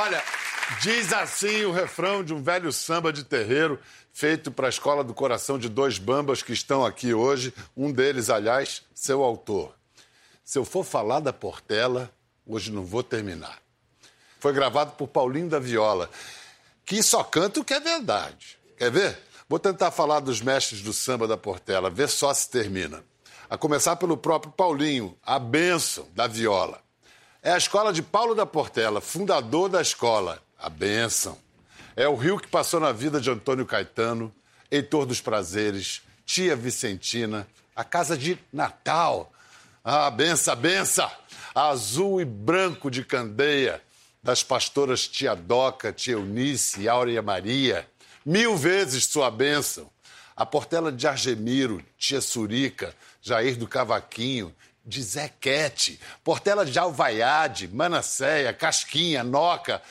Olha, diz assim o refrão de um velho samba de terreiro feito para a Escola do Coração de dois bambas que estão aqui hoje. Um deles, aliás, seu autor. Se eu for falar da Portela, hoje não vou terminar. Foi gravado por Paulinho da Viola, que só canta o que é verdade. Quer ver? Vou tentar falar dos mestres do samba da Portela, ver só se termina. A começar pelo próprio Paulinho, a benção da viola. É a escola de Paulo da Portela, fundador da escola, a benção. É o rio que passou na vida de Antônio Caetano, Heitor dos Prazeres, Tia Vicentina, a casa de Natal. Ah, benção, benção! Azul e branco de candeia, das pastoras Tia Doca, Tia Eunice, Áurea Maria. Mil vezes sua bênção. A Portela de Argemiro, Tia Surica, Jair do Cavaquinho, de Zequete, Portela de Alvaiade, Manasseia, Casquinha, Noca.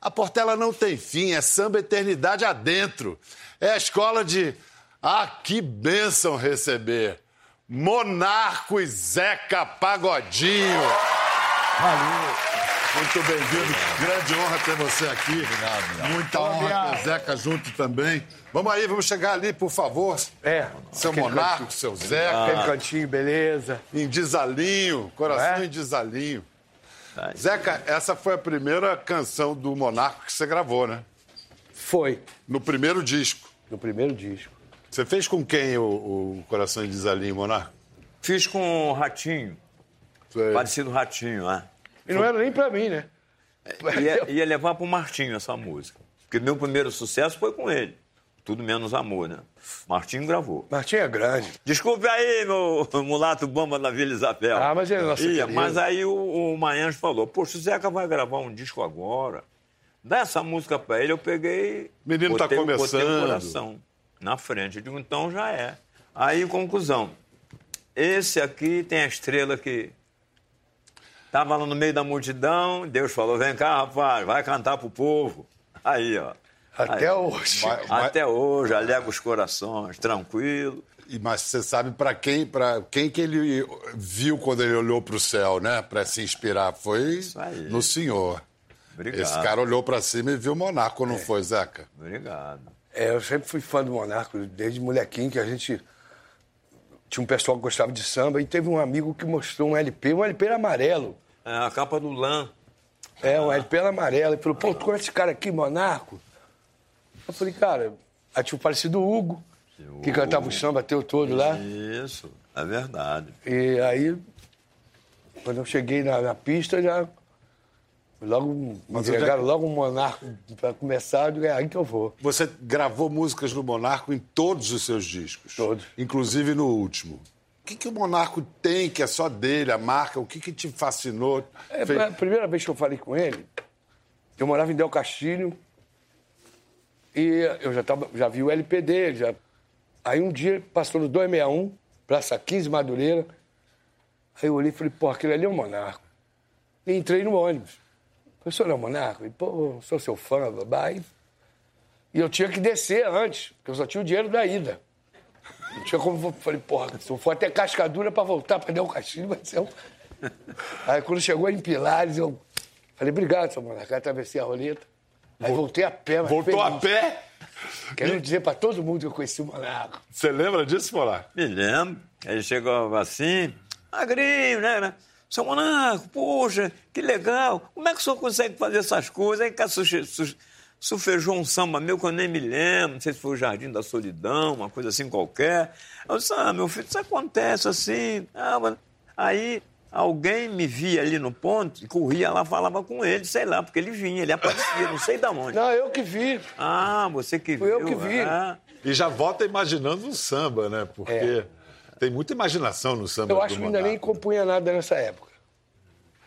A Portela não tem fim, é samba eternidade adentro. É a escola de. Ah, que bênção receber! Monarco e Zeca Pagodinho. Valeu. Muito bem-vindo. Grande honra ter você aqui. Obrigado, obrigado. Muita honra ter o Zeca junto também. Vamos aí, vamos chegar ali, por favor. É. Seu Monarco, cantinho. seu Zeca. Aquele cantinho, beleza. Em desalinho, coração é? em desalinho. Zeca, essa foi a primeira canção do Monarco que você gravou, né? Foi, No primeiro disco. no primeiro disco. Você fez com quem o, o Coração em Desalinho, Monarco? Fiz com o Ratinho, Foi- parecido Ratinho, né? E não era nem pra mim, né? Ia, ia levar pro Martinho essa música. Porque meu primeiro sucesso foi com ele. Tudo menos amor, né? Martinho gravou. Martinho é grande. Desculpe aí, meu mulato bomba da Vila Isabel. Ah, mas é nosso Ia. Mas aí o, o falou, poxa, o Zeca vai gravar um disco agora. Dá essa música pra ele, eu peguei... Menino tá botei, Botei começando. o coração na frente. Eu digo, então já é. Aí, conclusão. Esse aqui tem a estrela que... Tava lá no meio da multidão, Deus falou, vem cá, rapaz, vai cantar pro povo. Aí, ó. Até Aí. hoje. Mas- mas- Até hoje, alega os corações, tranquilo. E- Mas você sabe para quem, para quem que ele viu quando ele olhou para o céu, né? Para se inspirar. Foi aí. no senhor. Obrigado. Esse cara olhou para cima e viu o Monarco, não foi, Zeca? Obrigado. É, eu sempre fui fã do Monarco, desde molequinho, que a gente. Tinha um pessoal que gostava de samba e teve um amigo que mostrou um LP, um LP era amarelo. É a capa do Lã. É, um LP era amarelo. Ele falou, pô, tu conhece esse cara aqui, Monarco? Eu falei, cara, aí tinha o falecido Hugo, que cantava o samba teu todo lá. Isso, é verdade. E aí, quando eu cheguei na, na pista, já. Logo, me é entregaram que- logo um monarco para começar, eu é aí que eu vou. Você gravou músicas do Monarco em todos os seus discos. Todos. Inclusive no último. O que, que o Monarco tem que é só dele, a marca? O que, que te fascinou? É, A primeira vez que eu falei com ele, eu morava em Del Castilho e eu já, tava, já vi o LP dele. Já... Aí um dia passou no 261, Praça 15 Madureira. Aí eu olhei e falei, pô, aquele ali é o Monarco. E entrei no ônibus. Falei, senhor é o Monarco? E, pô, sou seu fã, babá. E eu tinha que descer antes, porque eu só tinha o dinheiro da ida. Não tinha como. Falei, porra, se eu for até Cascadura pra voltar pra Del Castilho, vai ser um. Aí quando chegou em Pilares, eu falei, obrigado, seu Monarca. Aí atravessei a roleta. Aí voltei a pé, mas Voltou a feliz. pé? Quero dizer pra todo mundo que eu conheci o Monarco. Você lembra disso, Monarco? Me lembro. Ele chegou assim, magrinho, né? né? Seu Monaco, poxa, que legal. Como é que o senhor consegue fazer essas coisas? Aí cá suge- su- sufejou um samba meu que eu nem me lembro, não sei se foi o Jardim da Solidão, uma coisa assim qualquer. Eu disse, ah, meu filho, isso acontece assim. Ah, mas- Aí alguém me via ali no ponto e corria lá, falava com ele, sei lá, porque ele vinha, ele aparecia, não sei da onde. Não, eu que vi. Ah, você que Fui viu. eu que vi. ah. E já volta imaginando o samba, né? Porque tem muita imaginação no samba Eu acho que ainda nem compunha nada nessa época.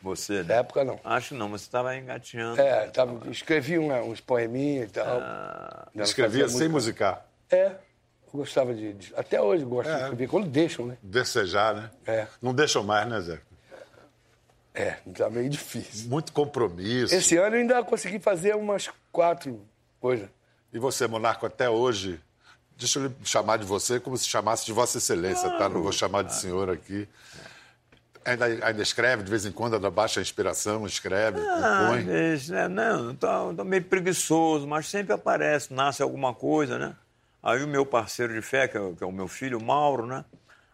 Você, Na né? época, não. Acho não, mas você estava engatinhando. É, tava, escrevi uma- uns poeminhas e tal. Ah, Escrevia sem música. musicar. É, eu gostava de, de- Até hoje gosto de escrever, quando deixam, né? Desejar, né? É. Não deixam mais, né, Zé? É, tá meio difícil. Muito compromisso. Esse ano eu ainda consegui fazer umas quatro coisas. E você, Monarco, até hoje, deixa eu lhe chamar de você como se chamasse de Vossa Excelência, tá? Não vou chamar de senhor aqui. Ainda, ainda escreve, de vez em quando, ainda baixa a inspiração, escreve, Ah, compõe. vezes, né? Não, tô, tô meio preguiçoso, mas sempre aparece, nasce alguma coisa, né? Aí o meu parceiro de fé, que é, o- que é o meu filho, o Mauro, né?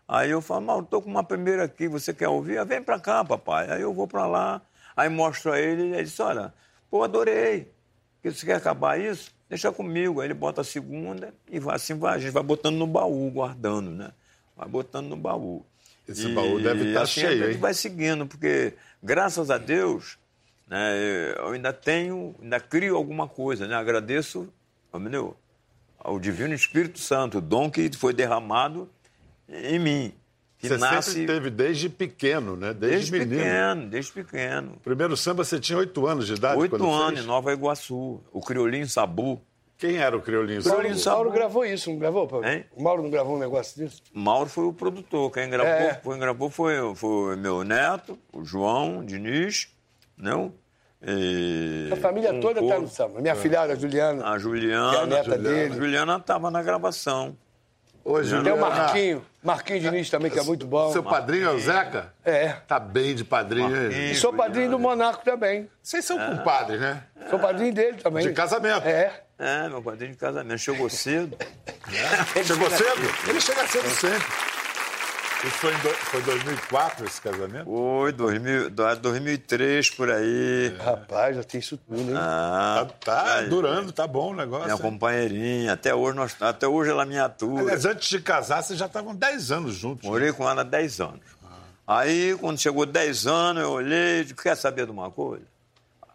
Aí eu falo, Mauro, tô com uma primeira aqui, você quer ouvir? Ah, Vem pra cá, papai. Aí eu vou pra lá, aí mostro a ele, ele diz, olha, pô, adorei. Que Você quer acabar isso? Deixa comigo. Aí ele bota a segunda e vai, assim vai, a gente vai botando no baú, guardando, né? Vai botando no baú. Esse baú deve tá assim, cheio, A gente vai seguindo, porque, graças a Deus, né, eu ainda tenho, ainda crio alguma coisa, né? Agradeço, entendeu? Ao Divino Espírito Santo, o dom que foi derramado em mim. Que Você nasce sempre teve desde pequeno, né? Desde, desde menino. pequeno, desde pequeno. Primeiro samba você tinha oito anos de idade Oito anos, fez? em Nova Iguaçu. O Criolinho Sabu. Quem era o Mauro, Sabu. Mauro gravou isso, não gravou, Paulo? Hein? O Mauro não gravou um negócio disso? Mauro foi o produtor. Quem gravou, É. quem gravou foi, foi meu neto, o João Diniz, não? E A família um toda tá povo. no samba. Minha filhada, a Juliana. A Juliana. Que é a neta dele. A Juliana estava na gravação. Hoje, Tem o Marquinho. Marquinho Diniz também, que é muito bom. Seu padrinho é o Zeca? É. Tá bem de padrinho. hein? Marquinhos. E sou padrinho do Monaco também. Vocês são compadres, né? Sou padrinho dele também. De casamento. É. É, meu padrinho de casamento. Chegou cedo. Chegou cedo? Ele chega cedo sempre. Isso foi em do- foi 2004, esse casamento? Foi 2000, do- 2003, por aí. Rapaz, já tem isso tudo, hein? Ah, Tá, tá aí. durando, tá bom o negócio. Minha hein? companheirinha. Até hoje, nós, até hoje ela me atua. Aliás, antes de casar, vocês já estavam 10 anos juntos. né? Morei com ela há 10 anos. Aí, quando chegou 10 anos, eu olhei e disse, quer saber de uma coisa?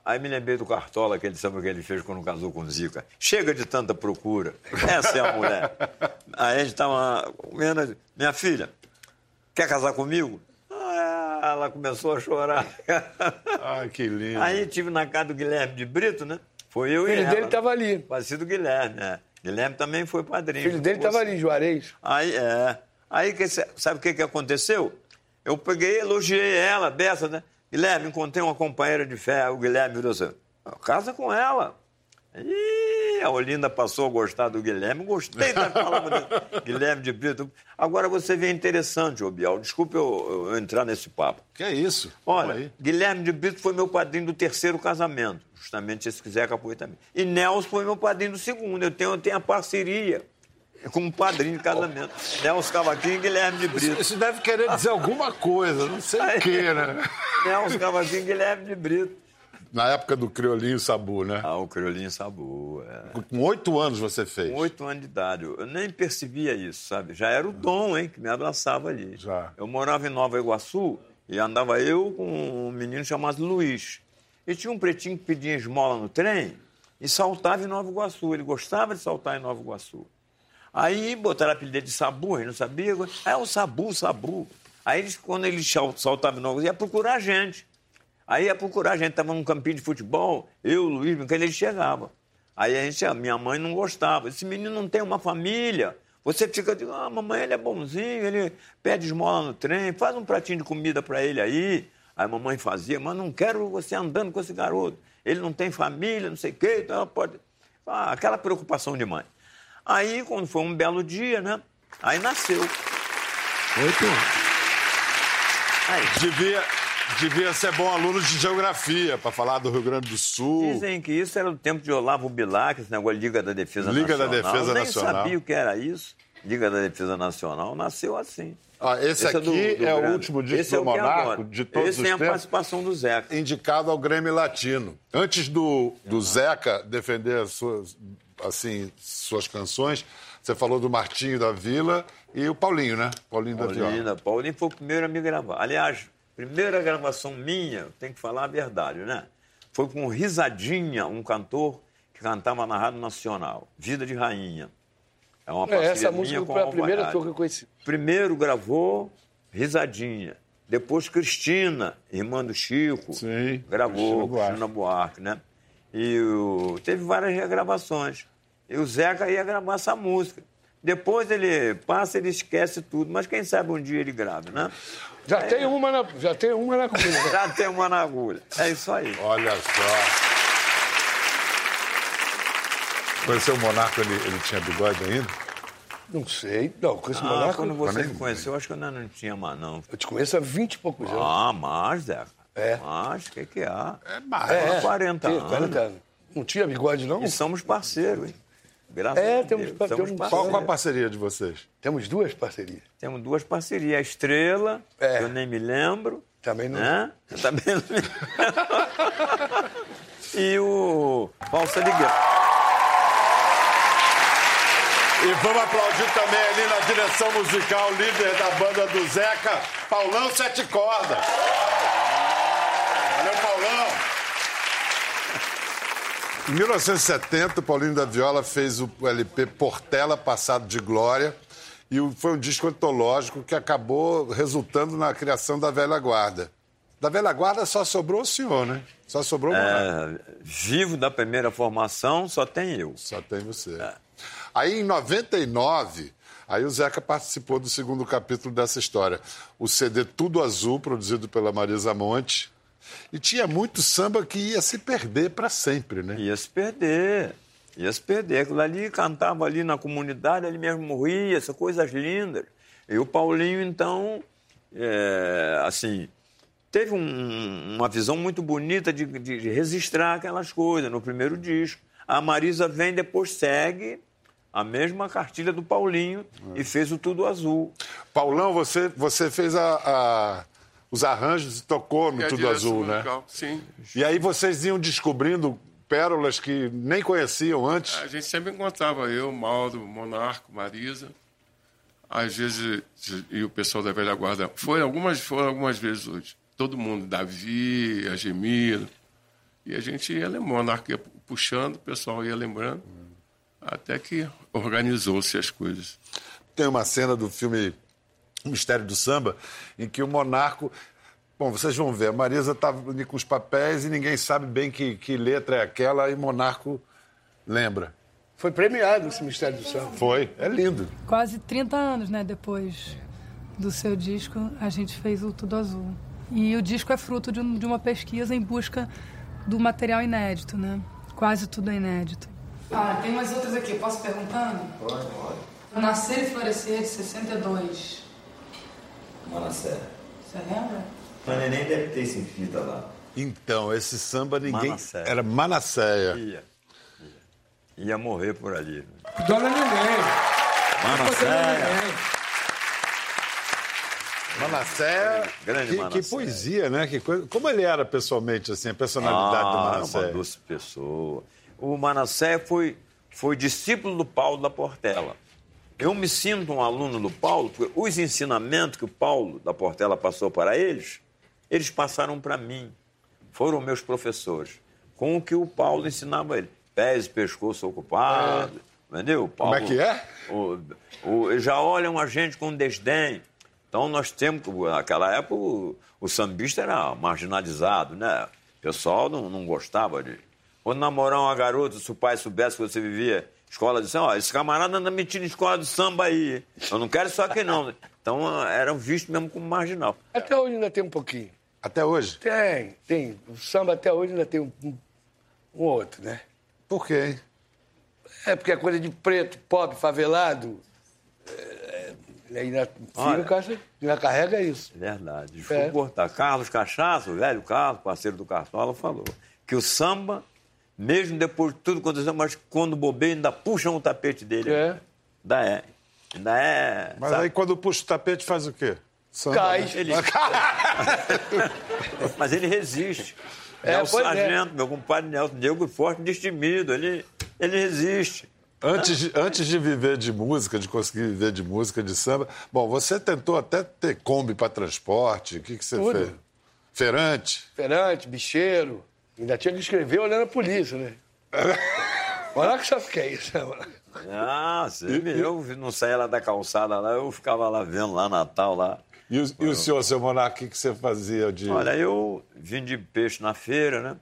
Aí me lembrei do Cartola, aquele samba que ele fez quando casou com o Zica. Chega de tanta procura. Essa é a mulher. Aí a gente estava comendo. Minha filha, quer casar comigo? Ah, ela começou a chorar. Ai, que lindo. Aí tive na casa do Guilherme de Brito, né? Foi eu O e filho ela. dele estava ali. Parecido Guilherme, né? Guilherme também foi padrinho. O filho dele estava ali, Juarez. Aí, é. Aí, sabe o que, que aconteceu? Eu peguei, elogiei ela, dessa, né? Guilherme, encontrei uma companheira de fé. O Guilherme virou assim, "Ah, casa com ela. Ih, a Olinda passou a gostar do Guilherme. Gostei da palavra do Guilherme de Brito. Agora você vê interessante, ô Bial. Desculpa eu, eu entrar nesse papo. Que é isso? Olha. Guilherme de Brito foi meu padrinho do terceiro casamento. Justamente esse que Zeca foi também. E Nelson foi meu padrinho do segundo. Eu tenho, eu tenho a parceria como padrinho de casamento. Nelson Cavaquinho e Guilherme de Brito. Isso deve querer dizer alguma coisa, não sei o quê, né? Nelson Cavaquinho e Guilherme de Brito. Na época do Criolinho Sabu, né? Ah, o Criolinho Sabu. É. Com oito anos você fez. Com oito anos de idade. Eu nem percebia isso, sabe? Já era o Dom, hein, que me abraçava ali. Já. Eu morava em Nova Iguaçu e andava eu com um menino chamado Luiz. E tinha um pretinho que pedia esmola no trem e saltava em Nova Iguaçu. Ele gostava de saltar em Nova Iguaçu. Aí botaram a apelido de Sabu, ele não sabia. É o Sabu, Sabu. Aí eles, quando ele sal- saltava em Nova Iguaçu, ia procurar a gente. Aí ia procurar a gente, estava num campinho de futebol, eu, o Luiz, quando ele chegava. Aí a gente, a minha mãe não gostava. Esse menino não tem uma família. Você fica dizendo, ah, mamãe, ele é bonzinho, ele pede esmola no trem, faz um pratinho de comida para ele aí. Aí a mamãe fazia, mas não quero você andando com esse garoto. Ele não tem família, não sei o quê, então pode. Ah, aquela preocupação de mãe. Aí, quando foi um belo dia, né? Aí nasceu. Oito anos. Aí, Devia, devia ser bom aluno de geografia para falar do Rio Grande do Sul. Dizem que isso era do tempo de Olavo Bilac, esse negócio de Liga da Defesa Liga da Nacional. Defesa Eu nem Nacional. sabia o que era isso. Liga da Defesa Nacional nasceu assim. Ó, esse, Esse aqui do- do é o último disco Esse é do é Monaco agora. de todos Esse os tem a tempos. participação do Zeca. indicado ao Grêmio Latino. Antes do, do Zeca defender as suas, assim, suas canções, você falou do Martinho da Vila e o Paulinho, né? Paulinho, da Vila. Paulinho, Paulinho foi o primeiro a me gravar. Aliás, primeira gravação minha, tem que falar a verdade, né? Foi com Risadinha, um cantor que cantava na Rádio Nacional, Vida de Rainha. É uma É, essa minha música com foi a primeira que eu conheci. Primeiro gravou Risadinha. Depois Cristina, irmã do Chico. Sim, Gravou, Cristina Buarque. Cristina Buarque, né? E o- teve várias regravações. E o Zeca ia gravar essa música. Depois ele passa, ele esquece tudo. Mas quem sabe um dia ele grava, né? Já tem uma na, já tem uma na comida. Já tem uma na agulha. É isso aí. Olha só. Conheceu o Monaco, ele, ele tinha bigode ainda? Não sei. Não, com esse Ah, Monarca. quando você me conheceu, acho que eu ainda não tinha mais, não. Eu te conheço há 20 e poucos anos. Ah, mais, Zeca. É. Mais, o que que há? É mais. É. 40 Sim, anos. 40 anos. Não tinha bigode, não? E somos parceiros, hein? Graças É, a temos Deus. somos temos- Qual, qual a parceria de vocês? Temos duas parcerias. Temos duas parcerias. A Estrela, É. que eu nem me lembro. Também não. Né? Eu também não me lembro. e o Valsa de Guerra. E vamos aplaudir também ali na direção musical, líder da banda do Zeca, Paulão Sete Cordas. Valeu, Paulão. Em 1970, o Paulinho da Viola fez o LP Portela Passado de Glória. E foi um disco antológico que acabou resultando na criação da Velha Guarda. Da Velha Guarda só sobrou o senhor, né? Só sobrou o. É, vivo da primeira formação, só tem eu. Só tem você. Aí, em 99, aí o Zeca participou do segundo capítulo dessa história. O CD Tudo Azul, produzido pela Marisa Monte. E tinha muito samba que ia se perder para sempre, né? Ia se perder. Ia se perder. Aquilo ali cantava ali na comunidade, ele mesmo morria, essas coisas lindas. E o Paulinho, então, é, assim, teve um- uma visão muito bonita de, de registrar aquelas coisas no primeiro disco. A Marisa vem, depois segue a mesma cartilha do Paulinho e fez o Tudo Azul. Paulão, você, você fez a- a- os arranjos e tocou no Tudo Azul, né? musical, Sim. E aí vocês iam descobrindo pérolas que nem conheciam antes. A gente sempre encontrava eu, Mauro, Monarco, Marisa. Às vezes, e o pessoal da velha guarda. Foi algumas, foram algumas vezes hoje. Todo mundo, Davi, Agemiro. E a gente ia lembrando, Monarco ia puxando, o pessoal ia lembrando. Até que organizou-se as coisas. Tem uma cena do filme Mistério do Samba em que o monarco. Bom, vocês vão ver, a Marisa estava ali com os papéis e ninguém sabe bem que, que letra é aquela e o monarco lembra. Foi premiado esse Mistério do Samba. Foi, é lindo. Quase 30 anos, né, depois do seu disco, a gente fez o Tudo Azul. E o disco é fruto de, um- de uma pesquisa em busca do material inédito, né? Quase tudo é inédito. Ah, tem umas outras aqui, posso perguntando? Pode, pode. Nascer e Florescer, de 62. Manassé. Você lembra? A neném deve ter esse fita lá. Então, esse samba ninguém. Manasséia. Era Manasséia. Ia. Ia, ia morrer por ali. Dona Neném. Manasséia. Manasséia. Grande que, que Manasséia. poesia, né? Que coisa... Como ele era pessoalmente, assim, a personalidade do Ah, uma doce pessoa. O Manassé foi, foi discípulo do Paulo da Portela. Eu me sinto um aluno do Paulo, porque os ensinamentos que o Paulo da Portela passou para eles, eles passaram para mim. Foram meus professores. Com o que o Paulo ensinava a ele. Pés e pescoço ocupado. Entendeu? O Paulo, Como é que é? o- o- já olham a gente com desdém. Então nós temos, que- naquela época, o, o sambista era marginalizado, né? O pessoal não, não gostava de. Quando namorar uma garota, se o pai soubesse que você vivia escola de samba, ó, esse camarada anda metindo em escola de samba aí. Eu não quero isso aqui, não. Então eram vistos mesmo como marginal. Até hoje ainda tem um pouquinho. Até hoje? Tem, tem. O samba até hoje ainda tem um, um, um outro, né? Por quê, hein? É porque é coisa de preto, pobre, favelado. É, é, ainda, Olha. filho, ainda carrega isso. Verdade. É. Desculpa cortar. Carlos Cachaça, o velho Carlos, parceiro do Cartola, falou que o samba, mesmo depois de tudo aconteceu, mas quando bobeia, ainda puxam o tapete dele. É. Ainda é. Ainda é. Mas sabe? aí quando puxa o tapete faz o quê? Samba, Cai. né? Ele... Mas ele resiste. É, pois é. Sargento, meu compadre Nelson Diego Forte, destemido. Ele, ele resiste. Antes de, antes de viver de música, de conseguir viver de música, de samba. Bom, você tentou até ter Kombi para transporte. O que, que você Tudo. fez? Feirante. Ferante, bicheiro. Ainda tinha que escrever olhando a polícia, né? Olha que sabe o que é isso. né, mano? Ah, você me- eu não saía lá da calçada lá, eu ficava lá vendo lá Natal lá. E o, e o senhor, seu monarca, o que, que você fazia de. Olha, eu vendi peixe na feira, né?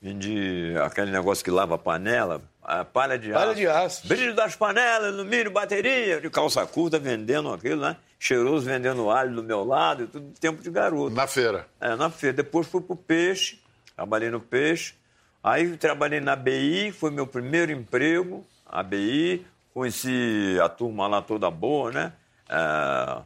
Vendi aquele negócio que lava a panela, a palha de aço. Palha de aço. Brilho das panelas, alumínio, bateria, de calça curta vendendo aquilo, né? Cheiroso vendendo alho do meu lado, tudo tempo de garoto. Na feira. É, na feira. Depois fui pro peixe, trabalhei no peixe. Aí trabalhei na BI, foi meu primeiro emprego, a BI, conheci a turma lá toda boa, né? É,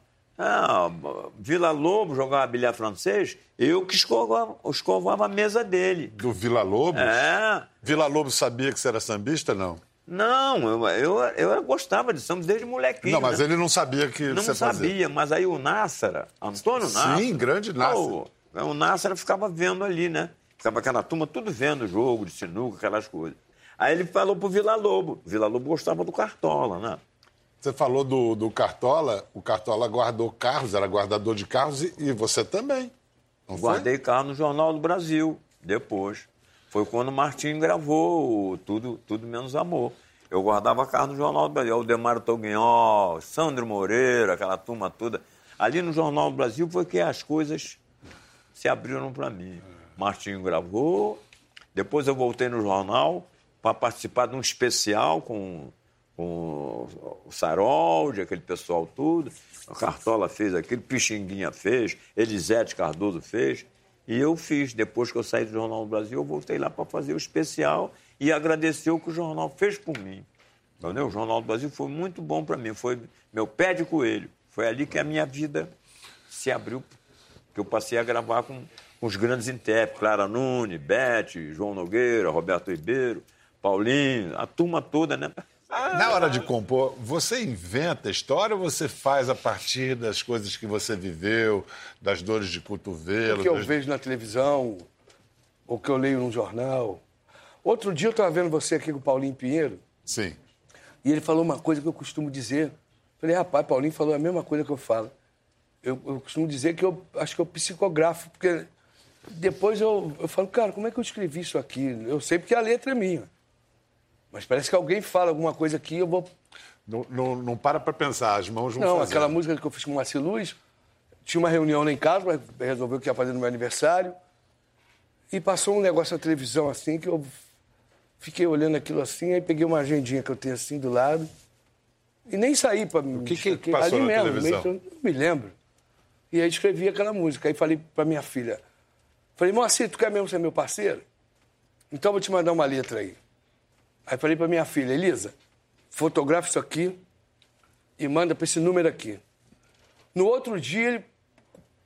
Vila Lobo jogava bilhar francês, eu que escovava, escovava a mesa dele. Do Vila Lobos? É. Vila Lobos sabia que você era sambista, não? Não, eu, eu, eu gostava de samba desde molequinho. Não, mas né? ele não sabia que Não você sabia, fazia. mas aí o Nássara, Antônio Nássara... Sim, grande Nássara. O, o Nássara ficava vendo ali, né? Ficava aquela turma tudo vendo o jogo de sinuca, aquelas coisas. Aí ele falou pro Vila Lobo. O Vila Lobo gostava do Cartola, né? Você falou do, do Cartola, o Cartola guardou carros, era guardador de carros e, e você também. Não foi? Guardei carro no Jornal do Brasil, depois. Foi quando o Martinho gravou o Tudo, Tudo Menos Amor. Eu guardava carro no Jornal do Brasil. Aldemar Toguinhol, Sandro Moreira, aquela turma toda. Ali no Jornal do Brasil foi que as coisas se abriram para mim. Martinho gravou, depois eu voltei no jornal para participar de um especial com, com o Saroldi, aquele pessoal tudo. A Cartola fez aquilo, Pixinguinha fez, Elisete Cardoso fez. E eu fiz. Depois que eu saí do Jornal do Brasil, eu voltei lá para fazer o especial e agradecer o que o jornal fez por mim. Entendeu? O Jornal do Brasil foi muito bom para mim. Foi meu pé de coelho. Foi ali que a minha vida se abriu, que eu passei a gravar com, com os grandes intérpretes, Clara Nunes, Bete, João Nogueira, Roberto Ribeiro, Paulinho, a turma toda, né? Na hora de compor, você inventa a história ou você faz a partir das coisas que você viveu, das dores de cotovelo? O que eu das- vejo na televisão, o que eu leio num jornal. Outro dia eu estava vendo você aqui com o Paulinho Pinheiro Sim. e ele falou uma coisa que eu costumo dizer. Falei, rapaz, Paulinho falou a mesma coisa que eu falo. Eu, eu costumo dizer que eu acho que eu psicografo, porque depois eu, eu falo, cara, como é que eu escrevi isso aqui? Eu sei porque a letra é minha. Mas parece que alguém fala alguma coisa aqui eu vou Não, não, não para pra pensar, as mãos vão Não, fazendo. aquela música que eu fiz com o Marci Luz, tinha uma reunião lá em casa, o que ia fazer no meu aniversário, e passou um negócio na televisão assim, que eu fiquei olhando aquilo assim, aí peguei uma agendinha que eu tenho assim do lado, e nem saí para me que que distrair. passou Ali na mesmo, televisão? meio que não me lembro. E aí escrevi aquela música, aí falei para minha filha, falei, Moacir, tu quer mesmo ser meu parceiro? Então eu vou te mandar uma letra aí. Aí falei para minha filha, Elisa, fotografa isso aqui, e manda para esse número aqui. No outro dia, ele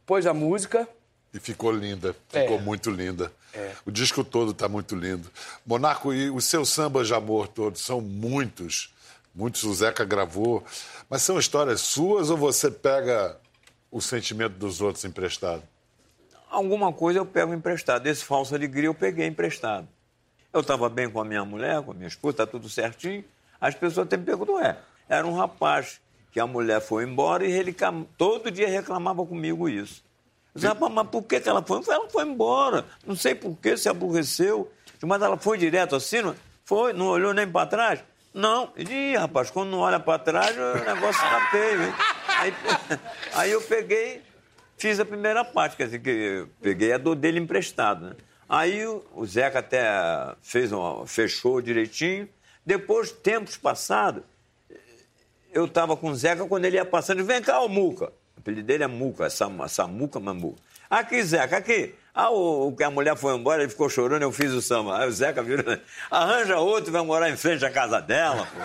pôs a música. E ficou linda, ficou É. muito linda. É. O disco todo está muito lindo. Monarco, e os seus sambas de amor todos são muitos. Muitos o Zeca gravou. Mas são histórias suas ou você pega o sentimento dos outros emprestado? Alguma coisa eu pego emprestado. Esse falso alegria eu peguei emprestado. Eu estava bem com a minha mulher, com a minha esposa, tá tudo certinho. As pessoas até me perguntam, ué, era um rapaz que a mulher foi embora e ele todo dia reclamava comigo isso. Eu disse, mas por que, que ela foi? Ela foi embora. Não sei por que, se aborreceu. Mas ela foi direto assim? Não? Foi? Não olhou nem para trás? Não. Ih, rapaz, quando não olha para trás, o negócio tá feio, hein? Aí, aí eu peguei, fiz a primeira parte, quer dizer, que peguei a dor dele emprestado, né? Aí o Zeca até fez uma, fechou direitinho. Depois, tempos passados, eu estava com o Zeca quando ele ia passando. Vem cá, o Muca. O apelido dele é Muca, é Sam- Samuca Mamuca. Aqui, Zeca, aqui. Ah, o, o que a mulher foi embora, ele ficou chorando, eu fiz o samba. Aí o Zeca virou, arranja outro, vai morar em frente à casa dela. pô.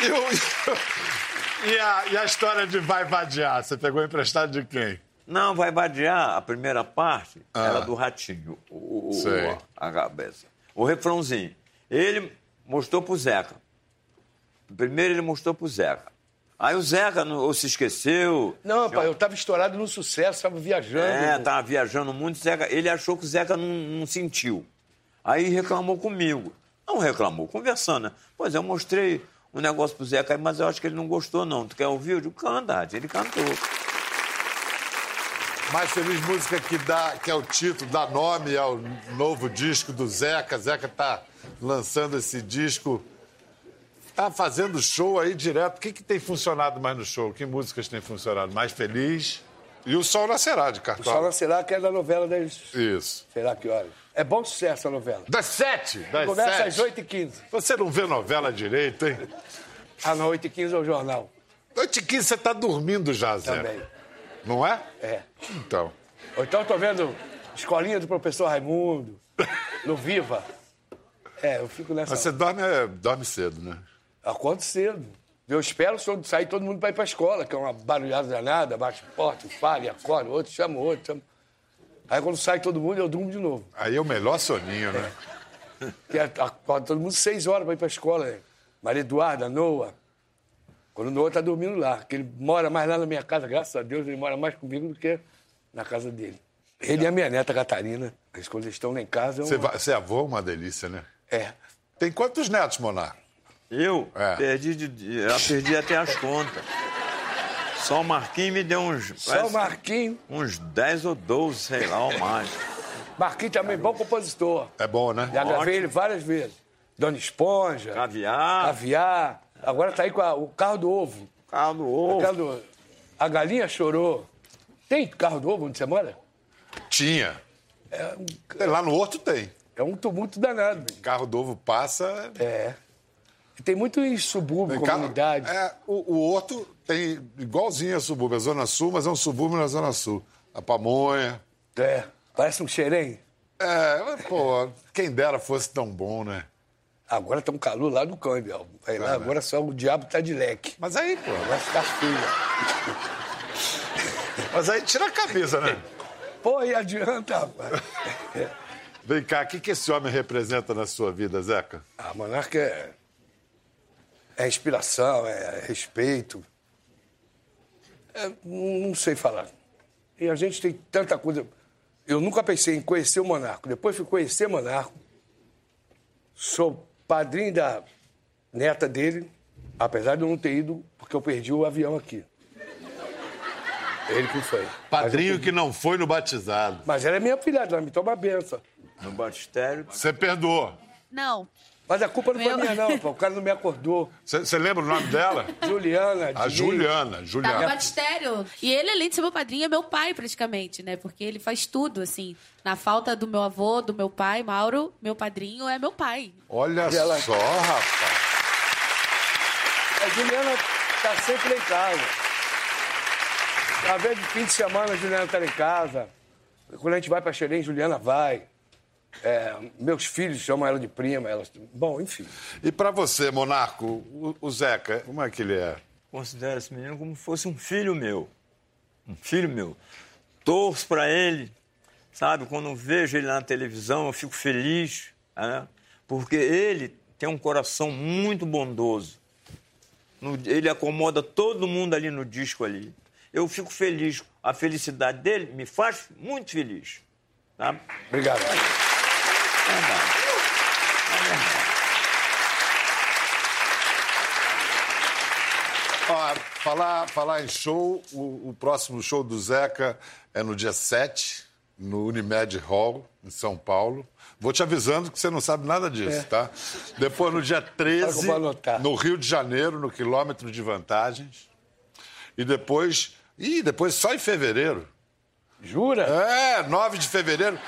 E, o- e a, e a história de vai vadiar? Você pegou emprestado de quem? Não, vai vadiar. A primeira parte era do ratinho. O, o- a cabeça. O refrãozinho. Ele mostrou pro Zeca. Primeiro ele mostrou pro Zeca. Aí o Zeca não, ou se esqueceu. Não, pai, eu estava estourado no sucesso, estava viajando. É, tava viajando muito, Zeca, ele achou que o Zeca não, não sentiu. Aí reclamou comigo. Não reclamou, conversando, né? Pois eu mostrei um negócio pro Zeca aí, mas eu acho que ele não gostou, não. Tu quer ouvir? Eu digo, canta, ele cantou. Mais Feliz Música que, dá, que é o título, dá nome ao novo disco do Zeca. Zeca tá lançando esse disco. Tá fazendo show aí direto. O que, que tem funcionado mais no show? Que músicas tem funcionado? Mais Feliz? E o Sol Nascerá, de O Sol Cartola. Nascerá, que é da novela das... Isso. Será que horas? É bom sucesso a novela. Das sete! Das Começa às sete. 8h15. Você não vê novela direito, hein? Ah, não, 8h15 é o jornal. 8 e 15 você tá dormindo já, Zé. Também. Não é? É. Então. Ou então eu tô vendo Escolinha do professor Raimundo, no Viva. É, eu fico nessa. Mas você dorme, é, dorme cedo, né? Acordo cedo. Eu espero o senhor sair todo mundo para ir para a escola, que é uma barulhada danada, bate porta, fala, e acorda, outro chama o outro. Chama... Aí quando sai todo mundo, eu durmo de novo. Aí é o melhor soninho, né? Que é- acorda todo mundo seis horas para ir para a escola. Né? Maria Eduarda, Noah. Quando o Noah tá dormindo lá, que ele mora mais lá na minha casa, graças a Deus, ele mora mais comigo do que na casa dele. Ele e a minha neta Catarina, quando eles estão lá em casa... Você, é avô, uma delícia, né? É. Tem quantos netos, Monar? Eu É. perdi, de- perdi até as contas. Só o Marquinhos me deu uns. Só o Marquinho. Uns 10 ou 12, sei lá, ou mais. Marquinho também, bom compositor. É bom, né? Já gravei ele várias vezes. Dona Esponja, Caviar, Caviar. Agora tá aí com a- o carro do ovo. carro do O ovo. carro do- A galinha chorou. Tem carro do ovo onde você mora? Tinha. É um, Lá no Horto tem. é um tumulto danado. Carro do ovo passa. É. Tem muito em subúrbio, Tem comunidade. É, o, o Horto tem igualzinho a subúrbio, a Zona Sul, mas é um subúrbio na Zona Sul. A Pamonha. É. Parece um xerém. É, pô, quem dera fosse tão bom, né? Agora tá um calor lá no câmbio. Vai lá, agora só o diabo tá de leque. Mas aí, pô, Vai ficar feio. mas aí tira a camisa, né? Pô, e adianta, rapaz. Vem cá, o que, que esse homem representa na sua vida, Zeca? A monarca é, é inspiração, é respeito. É, não sei falar. E a gente tem tanta coisa. Eu nunca pensei em conhecer o monarca. Depois fui conhecer o monarca. Sou padrinho da neta dele, apesar de eu não ter ido, porque eu perdi o avião aqui. Ele que foi. Padrinho que não foi no batizado. Mas ela é minha filha, ela me toma a benção. No batistério. Você perdoou. Não. Mas a culpa não foi Meu- minha, não, pô. O cara não me acordou. Você lembra o nome dela? Juliana, A. Juliana. Tá no Juliana. batistério. E ele, além de ser meu padrinho, é meu pai, praticamente, né? Porque ele faz tudo, assim. Na falta do meu avô, do meu pai, Mauro, meu padrinho é meu pai. Olha ela- só, rapaz. A Juliana tá sempre em casa. Às vezes, de fim de semana, a Juliana tá em casa. Quando a gente vai pra Xerém, Juliana vai. É, meus filhos chamam ela de prima. Elas... Bom, enfim. E pra você, Monarco, o, o Zeca, como é que ele é? Considero esse menino como se fosse um filho meu. Um filho meu. Torço pra ele, sabe? Quando eu vejo ele na televisão, eu fico feliz, né? porque ele tem um coração muito bondoso. No- Ele acomoda todo mundo ali no disco ali. Eu fico feliz. A felicidade dele me faz muito feliz. Tá? Obrigado. Verdade. É verdade. Ó, falar, falar em show, o, o próximo show do Zeca é no dia 7, no Unimed Hall, em São Paulo. Vou te avisando que você não sabe nada disso, tá? Depois, no dia Fala que eu 13, vou anotar. no Rio de Janeiro, no quilômetro de vantagens. E depois. Ih, depois só em fevereiro. Jura? É, 9 de fevereiro,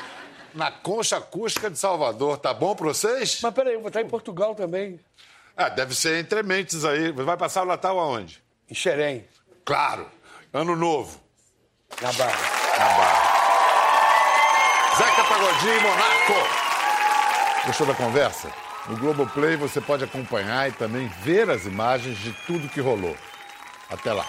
na Concha Acústica de Salvador. Tá bom pra vocês? Mas peraí, eu vou estar em Portugal também. Ah, deve ser entre mentes aí. Vai passar o Natal aonde? Em Xerém, Claro, Ano Novo. na Barra. na Barra. Zeca Pagodinho Monaco. Gostou da conversa? No Globoplay você pode acompanhar e também ver as imagens de tudo que rolou. Até lá.